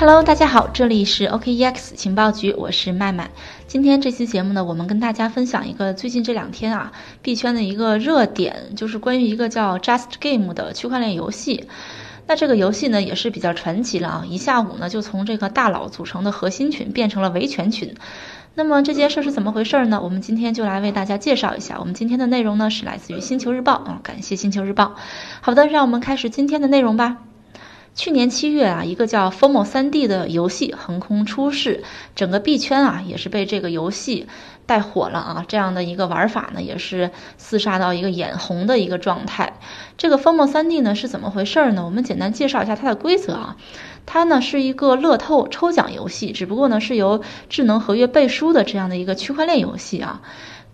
Hello，大家好，这里是 OKEX 情报局，我是麦麦。今天这期节目呢，我们跟大家分享一个最近这两天啊币圈的一个热点，就是关于一个叫 Just Game 的区块链游戏。那这个游戏呢也是比较传奇了啊，一下午呢就从这个大佬组成的核心群变成了维权群。那么这件事是怎么回事呢？我们今天就来为大家介绍一下。我们今天的内容呢是来自于星球日报啊，感谢星球日报。好的，让我们开始今天的内容吧。去年七月啊，一个叫 Formo 3D 的游戏横空出世，整个币圈啊也是被这个游戏带火了啊。这样的一个玩法呢，也是厮杀到一个眼红的一个状态。这个 Formo 3D 呢是怎么回事呢？我们简单介绍一下它的规则啊。它呢是一个乐透抽奖游戏，只不过呢是由智能合约背书的这样的一个区块链游戏啊。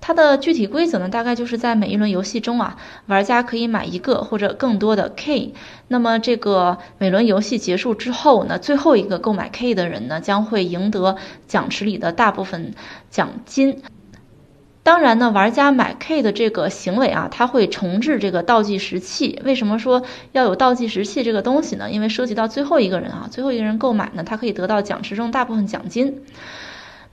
它的具体规则呢，大概就是在每一轮游戏中啊，玩家可以买一个或者更多的 K。那么这个每轮游戏结束之后呢，最后一个购买 K 的人呢，将会赢得奖池里的大部分奖金。当然呢，玩家买 K 的这个行为啊，它会重置这个倒计时器。为什么说要有倒计时器这个东西呢？因为涉及到最后一个人啊，最后一个人购买呢，他可以得到奖池中大部分奖金。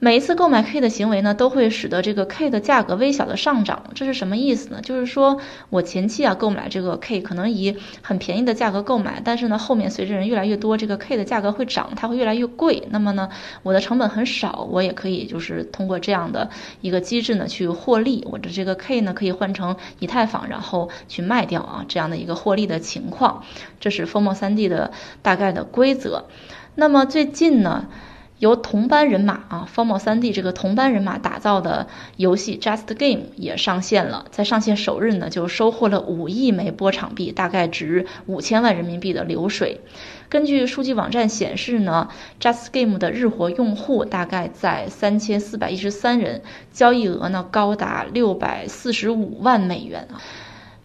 每一次购买 K 的行为呢，都会使得这个 K 的价格微小的上涨。这是什么意思呢？就是说我前期啊购买这个 K，可能以很便宜的价格购买，但是呢后面随着人越来越多，这个 K 的价格会涨，它会越来越贵。那么呢，我的成本很少，我也可以就是通过这样的一个机制呢去获利。我的这个 K 呢可以换成以太坊，然后去卖掉啊，这样的一个获利的情况。这是 Formo 3D 的大概的规则。那么最近呢？由同班人马啊，Formo 3D 这个同班人马打造的游戏 Just Game 也上线了，在上线首日呢，就收获了五亿枚波场币，大概值五千万人民币的流水。根据数据网站显示呢，Just Game 的日活用户大概在三千四百一十三人，交易额呢高达六百四十五万美元啊。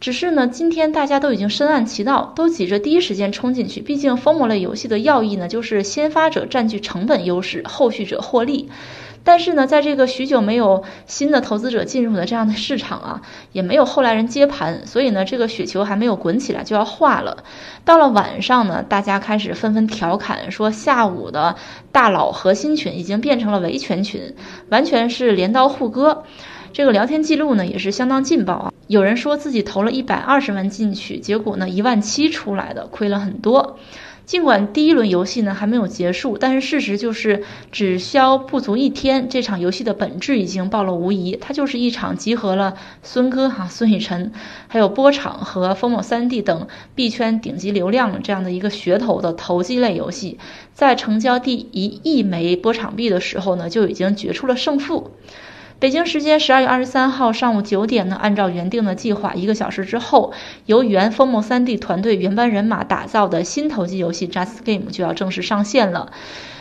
只是呢，今天大家都已经深谙其道，都挤着第一时间冲进去。毕竟封魔类游戏的要义呢，就是先发者占据成本优势，后续者获利。但是呢，在这个许久没有新的投资者进入的这样的市场啊，也没有后来人接盘，所以呢，这个雪球还没有滚起来就要化了。到了晚上呢，大家开始纷纷调侃说，下午的大佬核心群已经变成了维权群，完全是镰刀互割。这个聊天记录呢也是相当劲爆啊！有人说自己投了一百二十万进去，结果呢一万七出来的，亏了很多。尽管第一轮游戏呢还没有结束，但是事实就是只消不足一天，这场游戏的本质已经暴露无遗。它就是一场集合了孙哥哈、孙雨晨，还有波场和风某三 D 等币圈顶级流量这样的一个噱头的投机类游戏。在成交第一亿枚波场币的时候呢，就已经决出了胜负。北京时间十二月二十三号上午九点呢，按照原定的计划，一个小时之后，由原风某三 D 团队原班人马打造的新投机游戏 Just Game 就要正式上线了。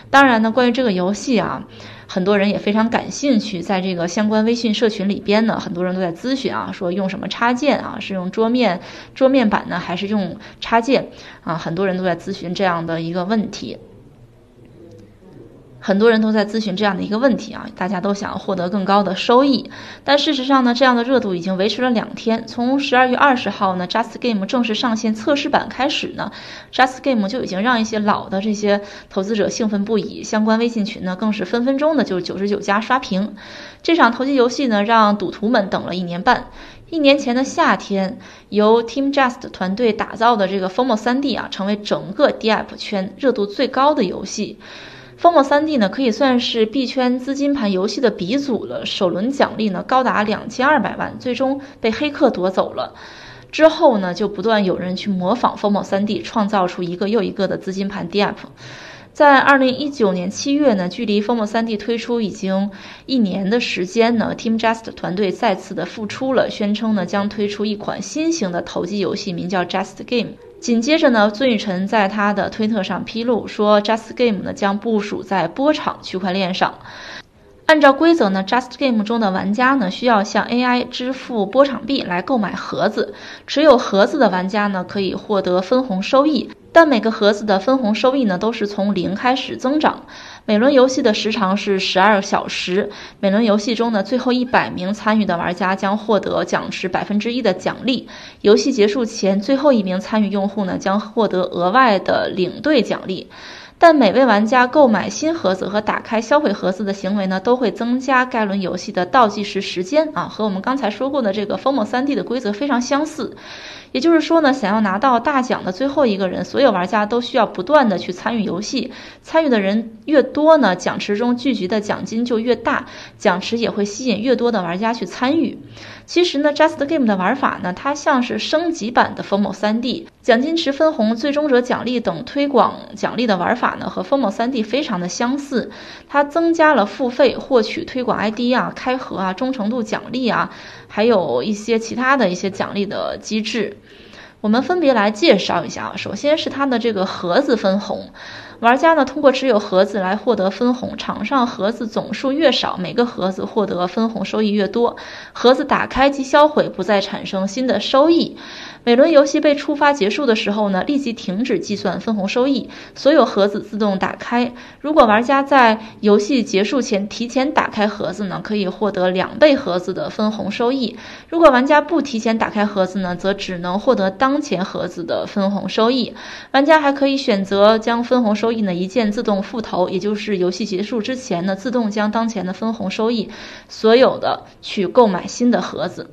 当然呢，关于这个游戏啊，很多人也非常感兴趣，在这个相关微信社群里边呢，很多人都在咨询啊，说用什么插件啊，是用桌面桌面版呢，还是用插件啊？很多人都在咨询这样的一个问题。很多人都在咨询这样的一个问题啊，大家都想获得更高的收益，但事实上呢，这样的热度已经维持了两天。从十二月二十号呢，Just Game 正式上线测试版开始呢，Just Game 就已经让一些老的这些投资者兴奋不已，相关微信群呢更是分分钟的就九十九加刷屏。这场投机游戏呢，让赌徒们等了一年半。一年前的夏天，由 Team Just 团队打造的这个 Formo 3D 啊，成为整个 DApp 圈热度最高的游戏。FOMO 三 D 呢，可以算是币圈资金盘游戏的鼻祖了。首轮奖励呢高达两千二百万，最终被黑客夺走了。之后呢，就不断有人去模仿 FOMO 三 D，创造出一个又一个的资金盘 DApp。在二零一九年七月呢，距离 FOMO 三 D 推出已经一年的时间呢，Team Just 团队再次的复出了，宣称呢将推出一款新型的投机游戏，名叫 Just Game。紧接着呢，孙雨晨在他的推特上披露说，Just Game 呢将部署在波场区块链上。按照规则呢，Just Game 中的玩家呢需要向 AI 支付波场币来购买盒子，持有盒子的玩家呢可以获得分红收益。但每个盒子的分红收益呢，都是从零开始增长。每轮游戏的时长是十二小时。每轮游戏中呢最后一百名参与的玩家将获得奖池百分之一的奖励。游戏结束前，最后一名参与用户呢将获得额外的领队奖励。但每位玩家购买新盒子和打开销毁盒子的行为呢，都会增加该轮游戏的倒计时时间啊，和我们刚才说过的这个《FOMO 3D》的规则非常相似。也就是说呢，想要拿到大奖的最后一个人，所有玩家都需要不断的去参与游戏，参与的人越多呢，奖池中聚集的奖金就越大，奖池也会吸引越多的玩家去参与。其实呢，Just Game 的玩法呢，它像是升级版的 FOMO 3D，奖金池分红、最终者奖励等推广奖励的玩法和 FOMO 3D 非常的相似。它增加了付费获取推广 ID 啊、开盒啊、忠诚度奖励啊，还有一些其他的一些奖励的机制。我们分别来介绍一下啊，首先是它的这个盒子分红，玩家呢通过持有盒子来获得分红，场上盒子总数越少，每个盒子获得分红收益越多，盒子打开及销毁不再产生新的收益。每轮游戏被触发结束的时候呢，立即停止计算分红收益，所有盒子自动打开。如果玩家在游戏结束前提前打开盒子呢，可以获得两倍盒子的分红收益。如果玩家不提前打开盒子呢，则只能获得当前盒子的分红收益。玩家还可以选择将分红收益呢一键自动复投，也就是游戏结束之前呢，自动将当前的分红收益所有的去购买新的盒子。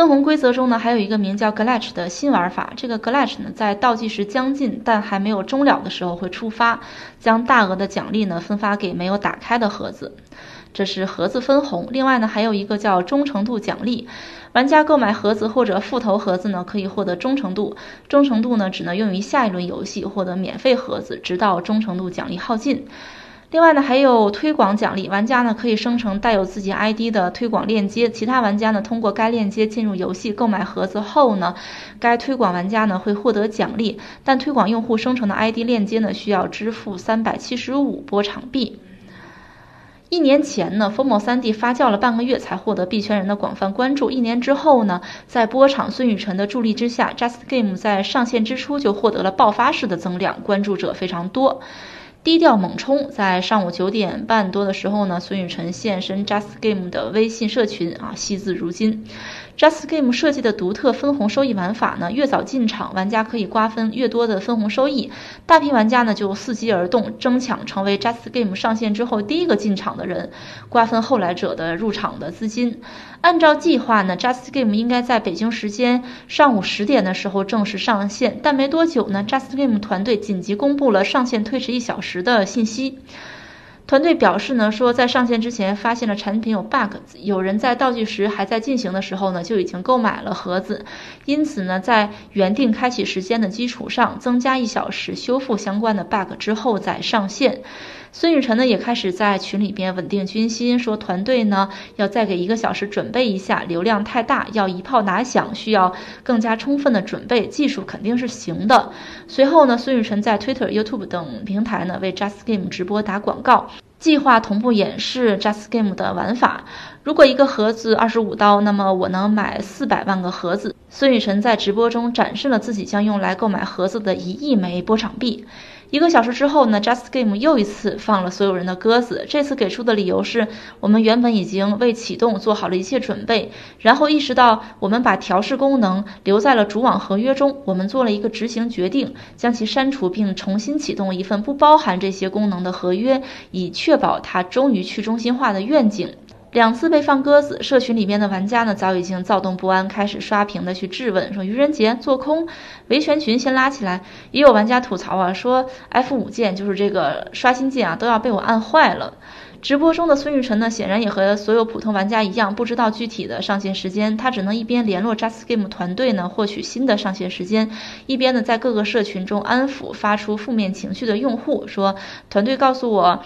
分红规则中呢，还有一个名叫 Glitch 的新玩法。这个 Glitch 呢，在倒计时将近但还没有终了的时候会触发，将大额的奖励呢分发给没有打开的盒子。这是盒子分红。另外呢，还有一个叫忠诚度奖励。玩家购买盒子或者复投盒子呢，可以获得忠诚度。忠诚度呢，只能用于下一轮游戏获得免费盒子，直到忠诚度奖励耗尽。另外呢，还有推广奖励，玩家呢可以生成带有自己 ID 的推广链接，其他玩家呢通过该链接进入游戏购买盒子后呢，该推广玩家呢会获得奖励，但推广用户生成的 ID 链接呢需要支付三百七十五波场币。一年前呢，FOMO 3D 发酵了半个月才获得币圈人的广泛关注，一年之后呢，在波场孙雨晨的助力之下，Just Game 在上线之初就获得了爆发式的增量，关注者非常多。低调猛冲，在上午九点半多的时候呢，孙雨晨现身 Just Game 的微信社群啊，惜字如金。Just Game 设计的独特分红收益玩法呢，越早进场，玩家可以瓜分越多的分红收益。大批玩家呢就伺机而动，争抢成为 Just Game 上线之后第一个进场的人，瓜分后来者的入场的资金。按照计划呢，Just Game 应该在北京时间上午十点的时候正式上线，但没多久呢，Just Game 团队紧急公布了上线推迟一小时的信息。团队表示呢，说在上线之前发现了产品有 bug，有人在倒计时还在进行的时候呢，就已经购买了盒子，因此呢，在原定开启时间的基础上增加一小时修复相关的 bug 之后再上线。孙雨晨呢也开始在群里边稳定军心，说团队呢要再给一个小时准备一下，流量太大，要一炮打响，需要更加充分的准备，技术肯定是行的。随后呢，孙雨晨在 Twitter、YouTube 等平台呢为 Just Game 直播打广告，计划同步演示 Just Game 的玩法。如果一个盒子二十五刀，那么我能买四百万个盒子。孙雨晨在直播中展示了自己将用来购买盒子的一亿枚波场币。一个小时之后呢，Just Game 又一次放了所有人的鸽子。这次给出的理由是我们原本已经为启动做好了一切准备，然后意识到我们把调试功能留在了主网合约中，我们做了一个执行决定，将其删除并重新启动一份不包含这些功能的合约，以确保它忠于去中心化的愿景。两次被放鸽子，社群里面的玩家呢早已经躁动不安，开始刷屏的去质问，说愚人节做空，维权群先拉起来。也有玩家吐槽啊，说 F 五键就是这个刷新键啊，都要被我按坏了。直播中的孙玉晨呢，显然也和所有普通玩家一样，不知道具体的上线时间，他只能一边联络 Just Game 团队呢，获取新的上线时间，一边呢在各个社群中安抚发出负面情绪的用户，说团队告诉我。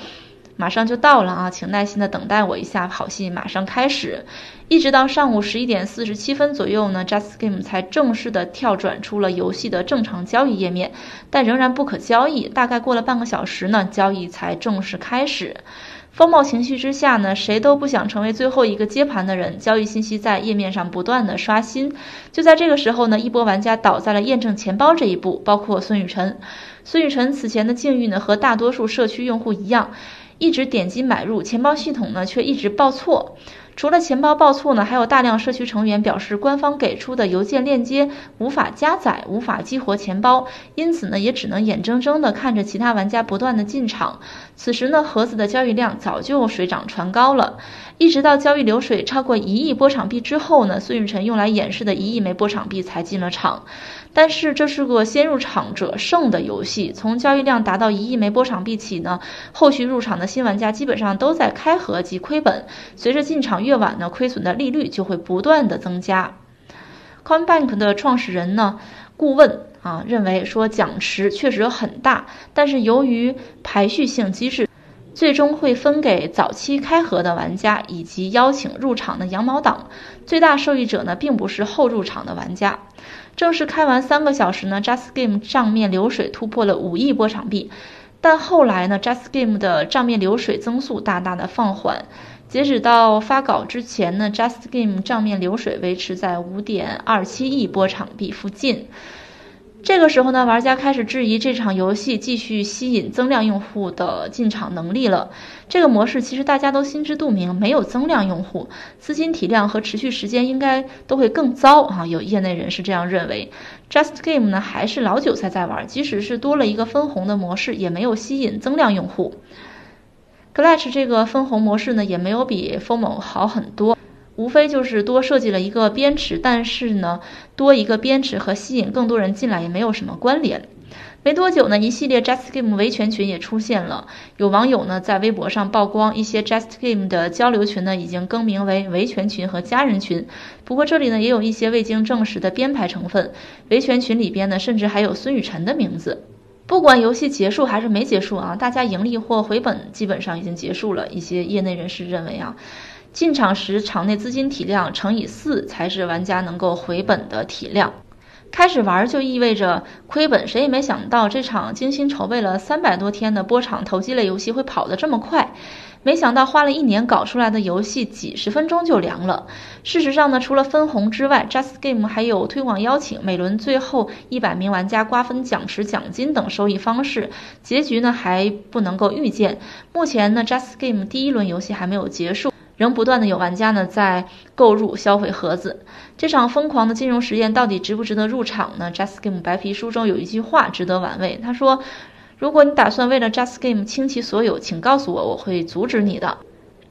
马上就到了啊，请耐心的等待我一下，好戏马上开始。一直到上午十一点四十七分左右呢，Just Game 才正式的跳转出了游戏的正常交易页面，但仍然不可交易。大概过了半个小时呢，交易才正式开始。风暴情绪之下呢，谁都不想成为最后一个接盘的人。交易信息在页面上不断的刷新。就在这个时候呢，一波玩家倒在了验证钱包这一步，包括孙雨辰。孙雨辰此前的境遇呢，和大多数社区用户一样。一直点击买入，钱包系统呢却一直报错。除了钱包报错呢，还有大量社区成员表示，官方给出的邮件链接无法加载，无法激活钱包，因此呢，也只能眼睁睁地看着其他玩家不断的进场。此时呢，盒子的交易量早就水涨船高了，一直到交易流水超过一亿波场币之后呢，孙雨晨用来演示的一亿枚波场币才进了场。但是这是个先入场者胜的游戏，从交易量达到一亿枚波场币起呢，后续入场的新玩家基本上都在开盒即亏本。随着进场越晚呢，亏损的利率就会不断的增加。Coinbank 的创始人呢，顾问啊认为说奖池确实很大，但是由于排序性机制，最终会分给早期开盒的玩家以及邀请入场的羊毛党，最大受益者呢并不是后入场的玩家。正式开完三个小时呢，Just Game 账面流水突破了五亿波场币，但后来呢，Just Game 的账面流水增速大大的放缓。截止到发稿之前呢，Just Game 账面流水维持在五点二七亿波场币附近。这个时候呢，玩家开始质疑这场游戏继续吸引增量用户的进场能力了。这个模式其实大家都心知肚明，没有增量用户，资金体量和持续时间应该都会更糟啊。有业内人士这样认为。Just Game 呢还是老韭菜在玩，即使是多了一个分红的模式，也没有吸引增量用户。Glitch 这个分红模式呢，也没有比 FOMO 好很多。无非就是多设计了一个边池，但是呢，多一个边池和吸引更多人进来也没有什么关联。没多久呢，一系列 Just Game 维权群也出现了，有网友呢在微博上曝光，一些 Just Game 的交流群呢已经更名为维权群和家人群。不过这里呢也有一些未经证实的编排成分，维权群里边呢甚至还有孙雨辰的名字。不管游戏结束还是没结束啊，大家盈利或回本基本上已经结束了。一些业内人士认为啊。进场时场内资金体量乘以四才是玩家能够回本的体量，开始玩就意味着亏本。谁也没想到这场精心筹备了三百多天的波场投机类游戏会跑得这么快，没想到花了一年搞出来的游戏几十分钟就凉了。事实上呢，除了分红之外，Just Game 还有推广邀请、每轮最后一百名玩家瓜分奖池奖金等收益方式。结局呢还不能够预见。目前呢，Just Game 第一轮游戏还没有结束。仍不断的有玩家呢在购入消费盒子，这场疯狂的金融实验到底值不值得入场呢？Just Game 白皮书中有一句话值得玩味，他说：“如果你打算为了 Just Game 倾其所有，请告诉我，我会阻止你的。”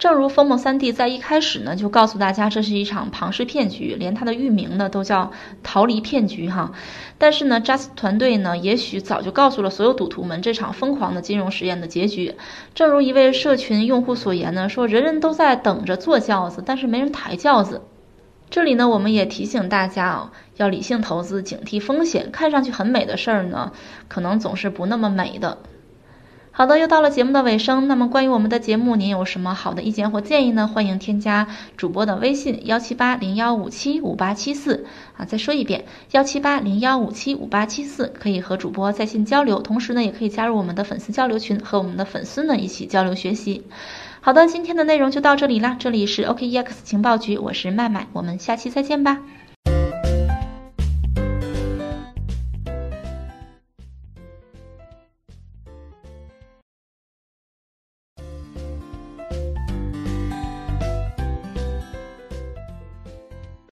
正如风梦三 D 在一开始呢就告诉大家，这是一场庞氏骗局，连它的域名呢都叫逃离骗局哈。但是呢，Just 团队呢也许早就告诉了所有赌徒们这场疯狂的金融实验的结局。正如一位社群用户所言呢，说人人都在等着坐轿子，但是没人抬轿子。这里呢，我们也提醒大家啊，要理性投资，警惕风险。看上去很美的事儿呢，可能总是不那么美的。好的，又到了节目的尾声。那么关于我们的节目，您有什么好的意见或建议呢？欢迎添加主播的微信幺七八零幺五七五八七四啊。再说一遍，幺七八零幺五七五八七四，可以和主播在线交流。同时呢，也可以加入我们的粉丝交流群，和我们的粉丝呢一起交流学习。好的，今天的内容就到这里啦。这里是 OKEX 情报局，我是麦麦，我们下期再见吧。